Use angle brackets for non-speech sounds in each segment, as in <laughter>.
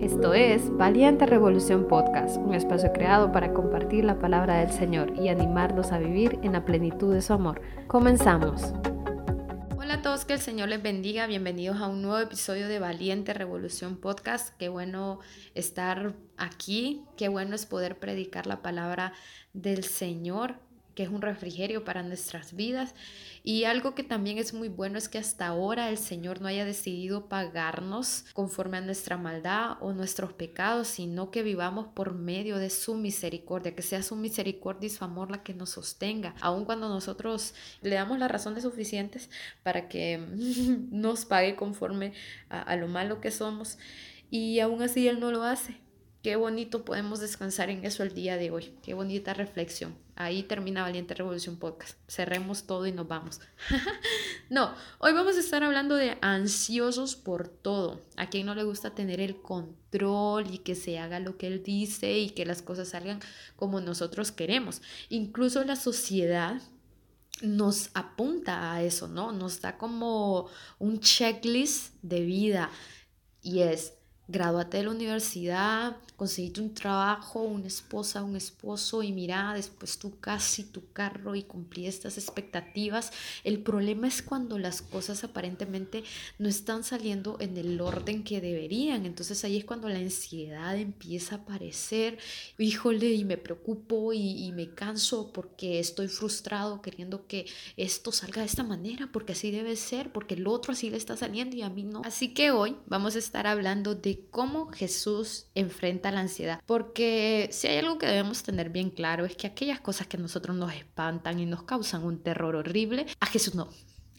Esto es Valiente Revolución Podcast, un espacio creado para compartir la palabra del Señor y animarnos a vivir en la plenitud de su amor. Comenzamos. Hola a todos, que el Señor les bendiga. Bienvenidos a un nuevo episodio de Valiente Revolución Podcast. Qué bueno estar aquí, qué bueno es poder predicar la palabra del Señor que es un refrigerio para nuestras vidas. Y algo que también es muy bueno es que hasta ahora el Señor no haya decidido pagarnos conforme a nuestra maldad o nuestros pecados, sino que vivamos por medio de su misericordia, que sea su misericordia y su amor la que nos sostenga, aun cuando nosotros le damos las razones suficientes para que <laughs> nos pague conforme a, a lo malo que somos. Y aún así Él no lo hace. Qué bonito podemos descansar en eso el día de hoy. Qué bonita reflexión. Ahí termina Valiente Revolución Podcast. Cerremos todo y nos vamos. <laughs> no, hoy vamos a estar hablando de ansiosos por todo. A quien no le gusta tener el control y que se haga lo que él dice y que las cosas salgan como nosotros queremos. Incluso la sociedad nos apunta a eso, ¿no? Nos da como un checklist de vida y es Gradúate de la universidad, conseguiste un trabajo, una esposa, un esposo y mira, después tu casa y tu carro y cumplí estas expectativas. El problema es cuando las cosas aparentemente no están saliendo en el orden que deberían. Entonces ahí es cuando la ansiedad empieza a aparecer. Híjole, y me preocupo y, y me canso porque estoy frustrado queriendo que esto salga de esta manera, porque así debe ser, porque el otro así le está saliendo y a mí no. Así que hoy vamos a estar hablando de cómo Jesús enfrenta la ansiedad. Porque si hay algo que debemos tener bien claro es que aquellas cosas que a nosotros nos espantan y nos causan un terror horrible, a Jesús no.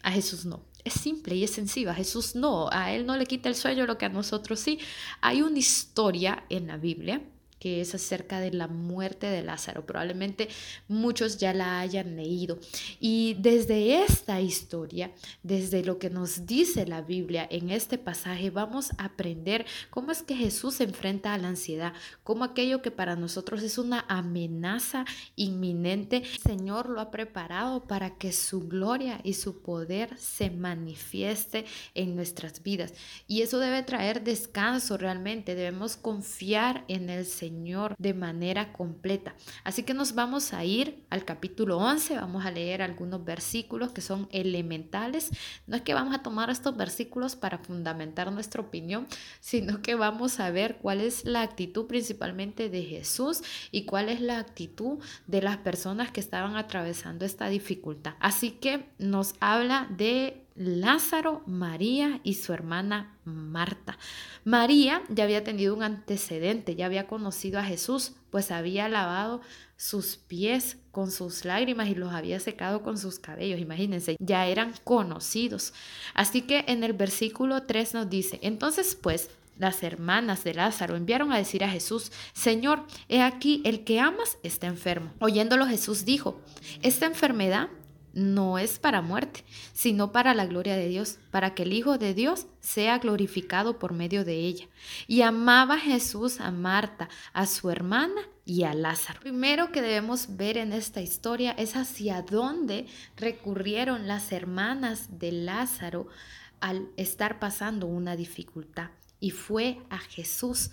A Jesús no. Es simple y es sencillo. A Jesús no. A Él no le quita el sueño lo que a nosotros sí. Hay una historia en la Biblia que es acerca de la muerte de Lázaro. Probablemente muchos ya la hayan leído. Y desde esta historia, desde lo que nos dice la Biblia en este pasaje, vamos a aprender cómo es que Jesús se enfrenta a la ansiedad, cómo aquello que para nosotros es una amenaza inminente, el Señor lo ha preparado para que su gloria y su poder se manifieste en nuestras vidas. Y eso debe traer descanso realmente. Debemos confiar en el Señor De manera completa. Así que nos vamos a ir al capítulo 11, vamos a leer algunos versículos que son elementales. No es que vamos a tomar estos versículos para fundamentar nuestra opinión, sino que vamos a ver cuál es la actitud principalmente de Jesús y cuál es la actitud de las personas que estaban atravesando esta dificultad. Así que nos habla de Lázaro, María y su hermana Marta. María ya había tenido un antecedente, ya había conocido a Jesús, pues había lavado sus pies con sus lágrimas y los había secado con sus cabellos. Imagínense, ya eran conocidos. Así que en el versículo 3 nos dice, entonces pues las hermanas de Lázaro enviaron a decir a Jesús, Señor, he aquí, el que amas está enfermo. Oyéndolo Jesús dijo, esta enfermedad no es para muerte, sino para la gloria de Dios, para que el Hijo de Dios sea glorificado por medio de ella. Y amaba Jesús a Marta, a su hermana y a Lázaro. Primero que debemos ver en esta historia es hacia dónde recurrieron las hermanas de Lázaro al estar pasando una dificultad. Y fue a Jesús.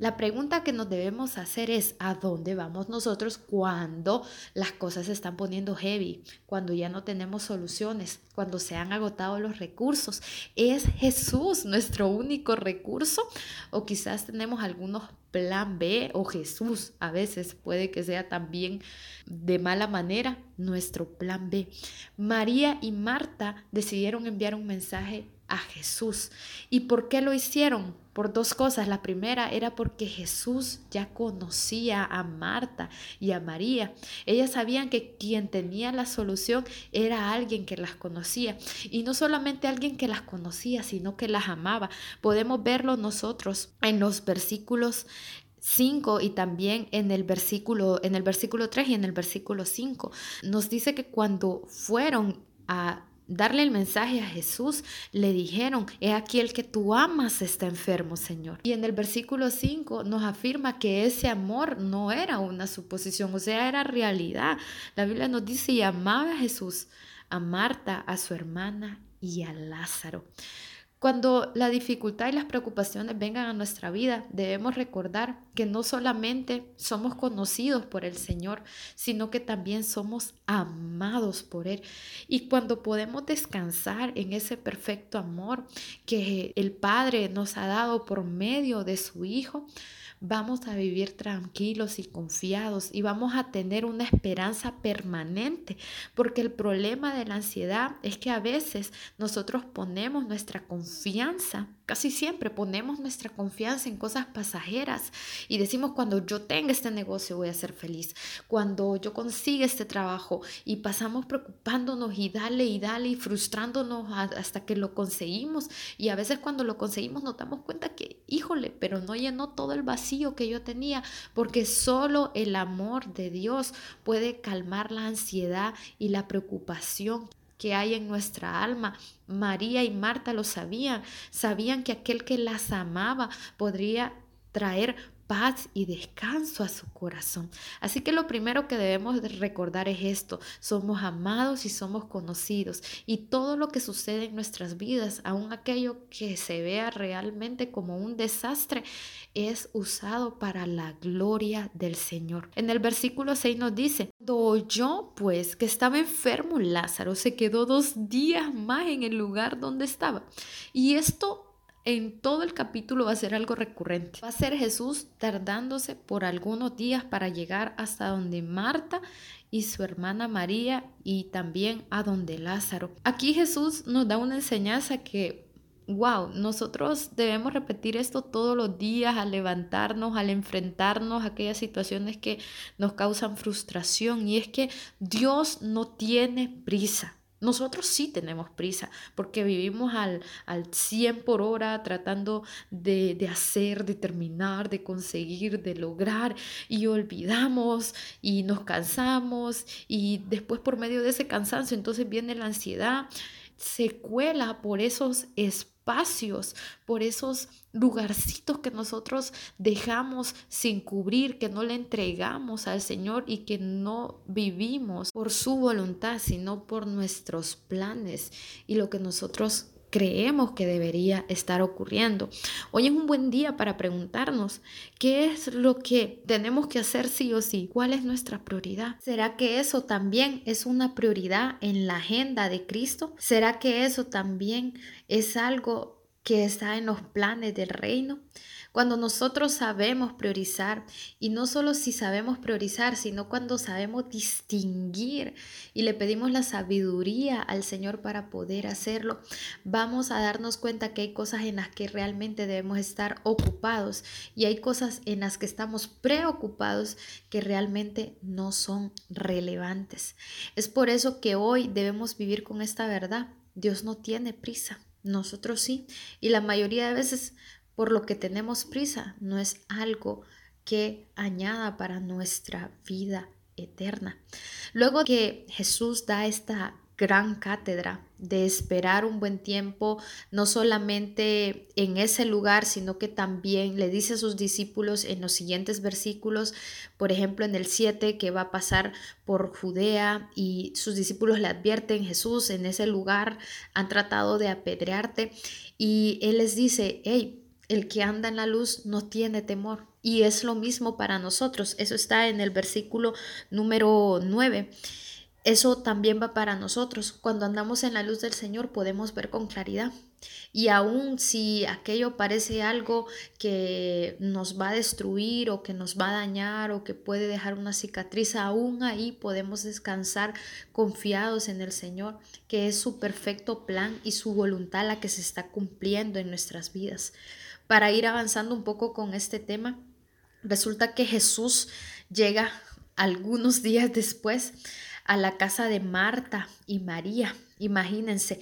La pregunta que nos debemos hacer es, ¿a dónde vamos nosotros cuando las cosas se están poniendo heavy, cuando ya no tenemos soluciones, cuando se han agotado los recursos? ¿Es Jesús nuestro único recurso? ¿O quizás tenemos algunos plan B o Jesús a veces puede que sea también de mala manera nuestro plan B? María y Marta decidieron enviar un mensaje a Jesús. ¿Y por qué lo hicieron? Por dos cosas. La primera era porque Jesús ya conocía a Marta y a María. Ellas sabían que quien tenía la solución era alguien que las conocía. Y no solamente alguien que las conocía, sino que las amaba. Podemos verlo nosotros en los versículos 5 y también en el versículo en el versículo 3 y en el versículo 5 nos dice que cuando fueron a darle el mensaje a Jesús, le dijeron, he aquí el que tú amas está enfermo, Señor. Y en el versículo 5 nos afirma que ese amor no era una suposición, o sea, era realidad. La Biblia nos dice, y amaba a Jesús, a Marta, a su hermana y a Lázaro. Cuando la dificultad y las preocupaciones vengan a nuestra vida, debemos recordar que no solamente somos conocidos por el Señor, sino que también somos amados por Él. Y cuando podemos descansar en ese perfecto amor que el Padre nos ha dado por medio de su Hijo, vamos a vivir tranquilos y confiados y vamos a tener una esperanza permanente, porque el problema de la ansiedad es que a veces nosotros ponemos nuestra confianza, casi siempre ponemos nuestra confianza en cosas pasajeras y decimos cuando yo tenga este negocio voy a ser feliz, cuando yo consiga este trabajo y pasamos preocupándonos y dale y dale y frustrándonos hasta que lo conseguimos. Y a veces cuando lo conseguimos nos damos cuenta que, híjole, pero no llenó todo el vacío que yo tenía, porque solo el amor de Dios puede calmar la ansiedad y la preocupación que hay en nuestra alma. María y Marta lo sabían, sabían que aquel que las amaba podría traer paz y descanso a su corazón. Así que lo primero que debemos de recordar es esto, somos amados y somos conocidos y todo lo que sucede en nuestras vidas, aun aquello que se vea realmente como un desastre, es usado para la gloria del Señor. En el versículo 6 nos dice, cuando yo pues que estaba enfermo Lázaro se quedó dos días más en el lugar donde estaba. Y esto en todo el capítulo va a ser algo recurrente. Va a ser Jesús tardándose por algunos días para llegar hasta donde Marta y su hermana María y también a donde Lázaro. Aquí Jesús nos da una enseñanza que wow, nosotros debemos repetir esto todos los días al levantarnos, al enfrentarnos a aquellas situaciones que nos causan frustración. Y es que Dios no tiene prisa. Nosotros sí tenemos prisa porque vivimos al, al 100 por hora tratando de, de, hacer, de terminar, de conseguir, de lograr y olvidamos y nos cansamos y después por medio de ese cansancio entonces viene la ansiedad, se cuela por esos espacios, por esos lugarcitos que nosotros dejamos sin cubrir, que no le entregamos al Señor y que no vivimos por su voluntad, sino por nuestros planes y lo que nosotros creemos que debería estar ocurriendo. Hoy es un buen día para preguntarnos qué es lo que tenemos que hacer sí o sí, cuál es nuestra prioridad. ¿Será que eso también es una prioridad en la agenda de Cristo? ¿Será que eso también es algo que está en los planes del reino? Cuando nosotros sabemos priorizar, y no solo si sabemos priorizar, sino cuando sabemos distinguir y le pedimos la sabiduría al Señor para poder hacerlo, vamos a darnos cuenta que hay cosas en las que realmente debemos estar ocupados y hay cosas en las que estamos preocupados que realmente no son relevantes. Es por eso que hoy debemos vivir con esta verdad. Dios no tiene prisa. Nosotros sí. Y la mayoría de veces por lo que tenemos prisa no es algo que añada para nuestra vida eterna. Luego que Jesús da esta gran cátedra de esperar un buen tiempo, no solamente en ese lugar, sino que también le dice a sus discípulos en los siguientes versículos, por ejemplo en el 7, que va a pasar por Judea y sus discípulos le advierten, Jesús, en ese lugar han tratado de apedrearte y él les dice, hey, el que anda en la luz no tiene temor. Y es lo mismo para nosotros. Eso está en el versículo número 9. Eso también va para nosotros. Cuando andamos en la luz del Señor podemos ver con claridad. Y aun si aquello parece algo que nos va a destruir o que nos va a dañar o que puede dejar una cicatriz, aún ahí podemos descansar confiados en el Señor, que es su perfecto plan y su voluntad la que se está cumpliendo en nuestras vidas para ir avanzando un poco con este tema, resulta que Jesús llega algunos <laughs> días después a la casa de Marta y María. Imagínense,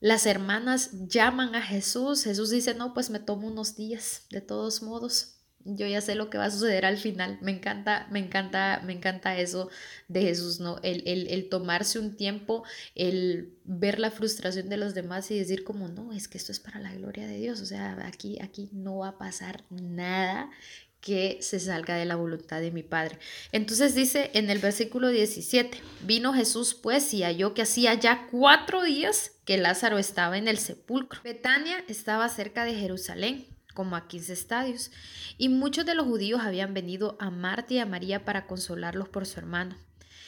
las hermanas llaman a Jesús, Jesús dice, no, pues me tomo unos días, de todos modos yo ya sé lo que va a suceder al final. Me encanta, me encanta, me encanta eso de Jesús, ¿no? El, el, el, tomarse un tiempo, el ver la frustración de los demás y decir como, no, es que esto es para la gloria de Dios. O sea, aquí, aquí no va a pasar nada que se salga de la voluntad de mi Padre. Entonces dice en el versículo 17, vino Jesús pues y halló que hacía ya cuatro días que Lázaro estaba en el sepulcro. Betania estaba cerca de Jerusalén, como a 15 estadios, y muchos de los judíos habían venido a Marta y a María para consolarlos por su hermano.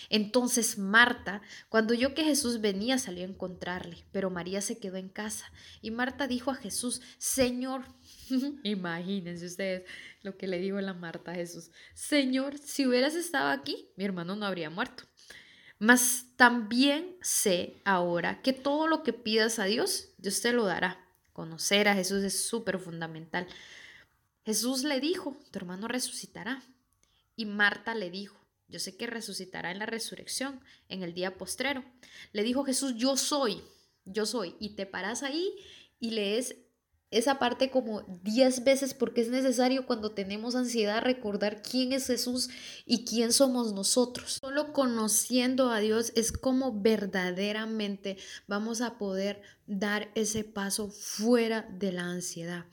Entonces Marta, cuando oyó que Jesús venía, salió a encontrarle, pero María se quedó en casa. Y Marta dijo a Jesús, Señor, <laughs> imagínense ustedes lo que le dijo la Marta a Jesús, Señor, si hubieras estado aquí, mi hermano no habría muerto. Mas también sé ahora que todo lo que pidas a Dios, Dios te lo dará. Conocer a Jesús es súper fundamental. Jesús le dijo, tu hermano resucitará. Y Marta le dijo, yo sé que resucitará en la resurrección, en el día postrero. Le dijo Jesús, yo soy, yo soy. Y te paras ahí y lees esa parte como diez veces porque es necesario cuando tenemos ansiedad recordar quién es Jesús y quién somos nosotros. Solo conociendo a Dios es como verdaderamente vamos a poder dar ese paso fuera de la ansiedad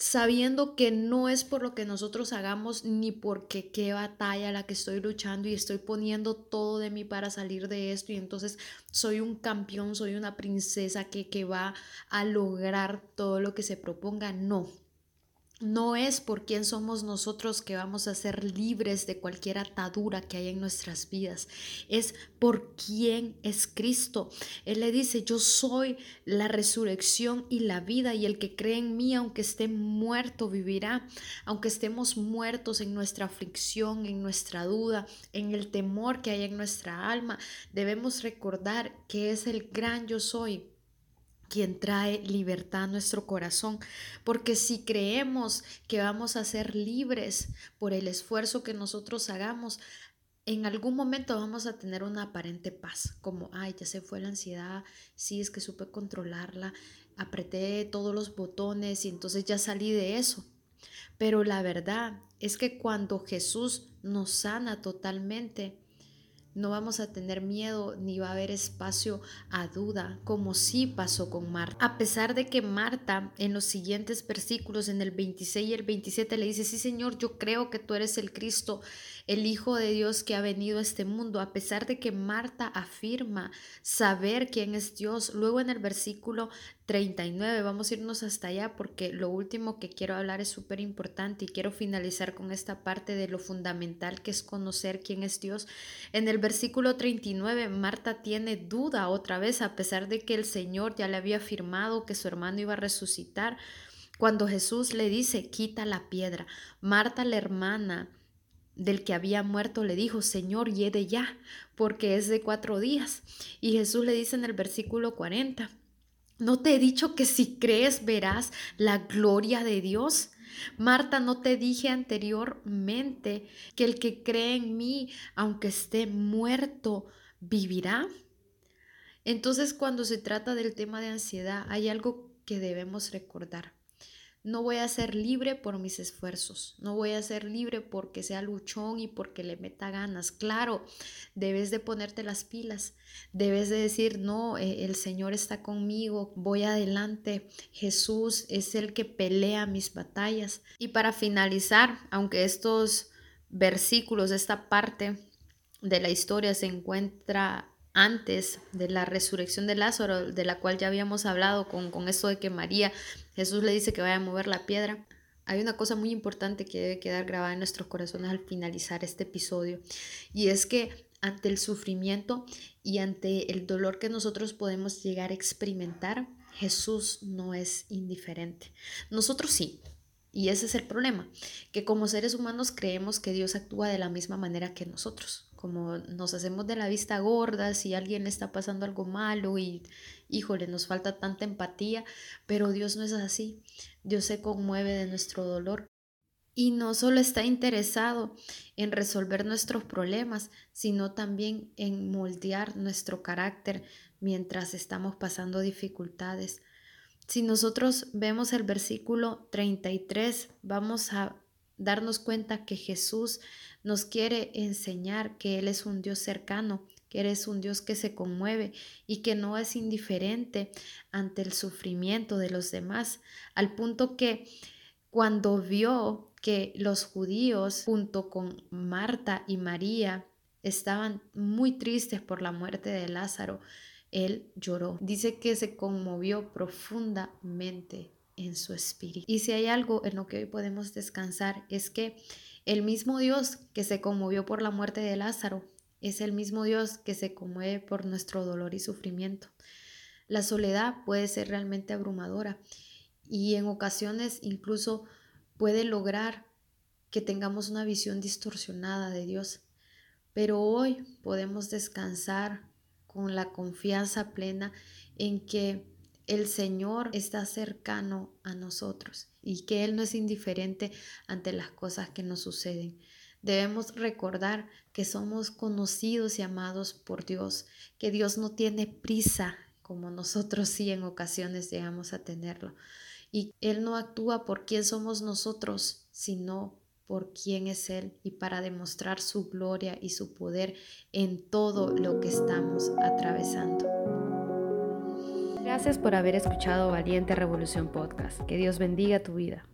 sabiendo que no es por lo que nosotros hagamos ni porque qué batalla la que estoy luchando y estoy poniendo todo de mí para salir de esto y entonces soy un campeón, soy una princesa que, que va a lograr todo lo que se proponga. No, no es por quién somos nosotros que vamos a ser libres de cualquier atadura que haya en nuestras vidas. Es por quién es Cristo. Él le dice, yo soy la resurrección y la vida y el que cree en mí, aunque esté muerto, vivirá. Aunque estemos muertos en nuestra aflicción, en nuestra duda, en el temor que hay en nuestra alma, debemos recordar que es el gran yo soy quien trae libertad a nuestro corazón, porque si creemos que vamos a ser libres por el esfuerzo que nosotros hagamos, en algún momento vamos a tener una aparente paz, como, ay, ya se fue la ansiedad, sí, es que supe controlarla, apreté todos los botones y entonces ya salí de eso. Pero la verdad es que cuando Jesús nos sana totalmente, no vamos a tener miedo ni va a haber espacio a duda, como sí pasó con Marta. A pesar de que Marta en los siguientes versículos, en el 26 y el 27, le dice, sí Señor, yo creo que tú eres el Cristo, el Hijo de Dios que ha venido a este mundo, a pesar de que Marta afirma saber quién es Dios. Luego en el versículo 39, vamos a irnos hasta allá porque lo último que quiero hablar es súper importante y quiero finalizar con esta parte de lo fundamental que es conocer quién es Dios. En el versículo 39, Marta tiene duda otra vez, a pesar de que el Señor ya le había afirmado que su hermano iba a resucitar. Cuando Jesús le dice, quita la piedra, Marta, la hermana, del que había muerto le dijo, Señor, yede ya, porque es de cuatro días. Y Jesús le dice en el versículo 40, ¿no te he dicho que si crees verás la gloria de Dios? Marta, ¿no te dije anteriormente que el que cree en mí, aunque esté muerto, vivirá? Entonces, cuando se trata del tema de ansiedad, hay algo que debemos recordar. No voy a ser libre por mis esfuerzos, no voy a ser libre porque sea luchón y porque le meta ganas. Claro, debes de ponerte las pilas, debes de decir, no, eh, el Señor está conmigo, voy adelante, Jesús es el que pelea mis batallas. Y para finalizar, aunque estos versículos, esta parte de la historia se encuentra antes de la resurrección de Lázaro, de la cual ya habíamos hablado con, con esto de que María, Jesús le dice que vaya a mover la piedra. Hay una cosa muy importante que debe quedar grabada en nuestros corazones al finalizar este episodio y es que ante el sufrimiento y ante el dolor que nosotros podemos llegar a experimentar, Jesús no es indiferente. Nosotros sí, y ese es el problema, que como seres humanos creemos que Dios actúa de la misma manera que nosotros como nos hacemos de la vista gorda si alguien está pasando algo malo y híjole, nos falta tanta empatía, pero Dios no es así. Dios se conmueve de nuestro dolor y no solo está interesado en resolver nuestros problemas, sino también en moldear nuestro carácter mientras estamos pasando dificultades. Si nosotros vemos el versículo 33, vamos a darnos cuenta que Jesús nos quiere enseñar que Él es un Dios cercano, que eres un Dios que se conmueve y que no es indiferente ante el sufrimiento de los demás, al punto que cuando vio que los judíos junto con Marta y María estaban muy tristes por la muerte de Lázaro, él lloró. Dice que se conmovió profundamente en su espíritu. Y si hay algo en lo que hoy podemos descansar es que el mismo Dios que se conmovió por la muerte de Lázaro es el mismo Dios que se conmueve por nuestro dolor y sufrimiento. La soledad puede ser realmente abrumadora y en ocasiones incluso puede lograr que tengamos una visión distorsionada de Dios. Pero hoy podemos descansar con la confianza plena en que el Señor está cercano a nosotros y que Él no es indiferente ante las cosas que nos suceden. Debemos recordar que somos conocidos y amados por Dios, que Dios no tiene prisa como nosotros sí en ocasiones llegamos a tenerlo. Y Él no actúa por quién somos nosotros, sino por quién es Él y para demostrar su gloria y su poder en todo lo que estamos atravesando. Gracias por haber escuchado Valiente Revolución Podcast. Que Dios bendiga tu vida.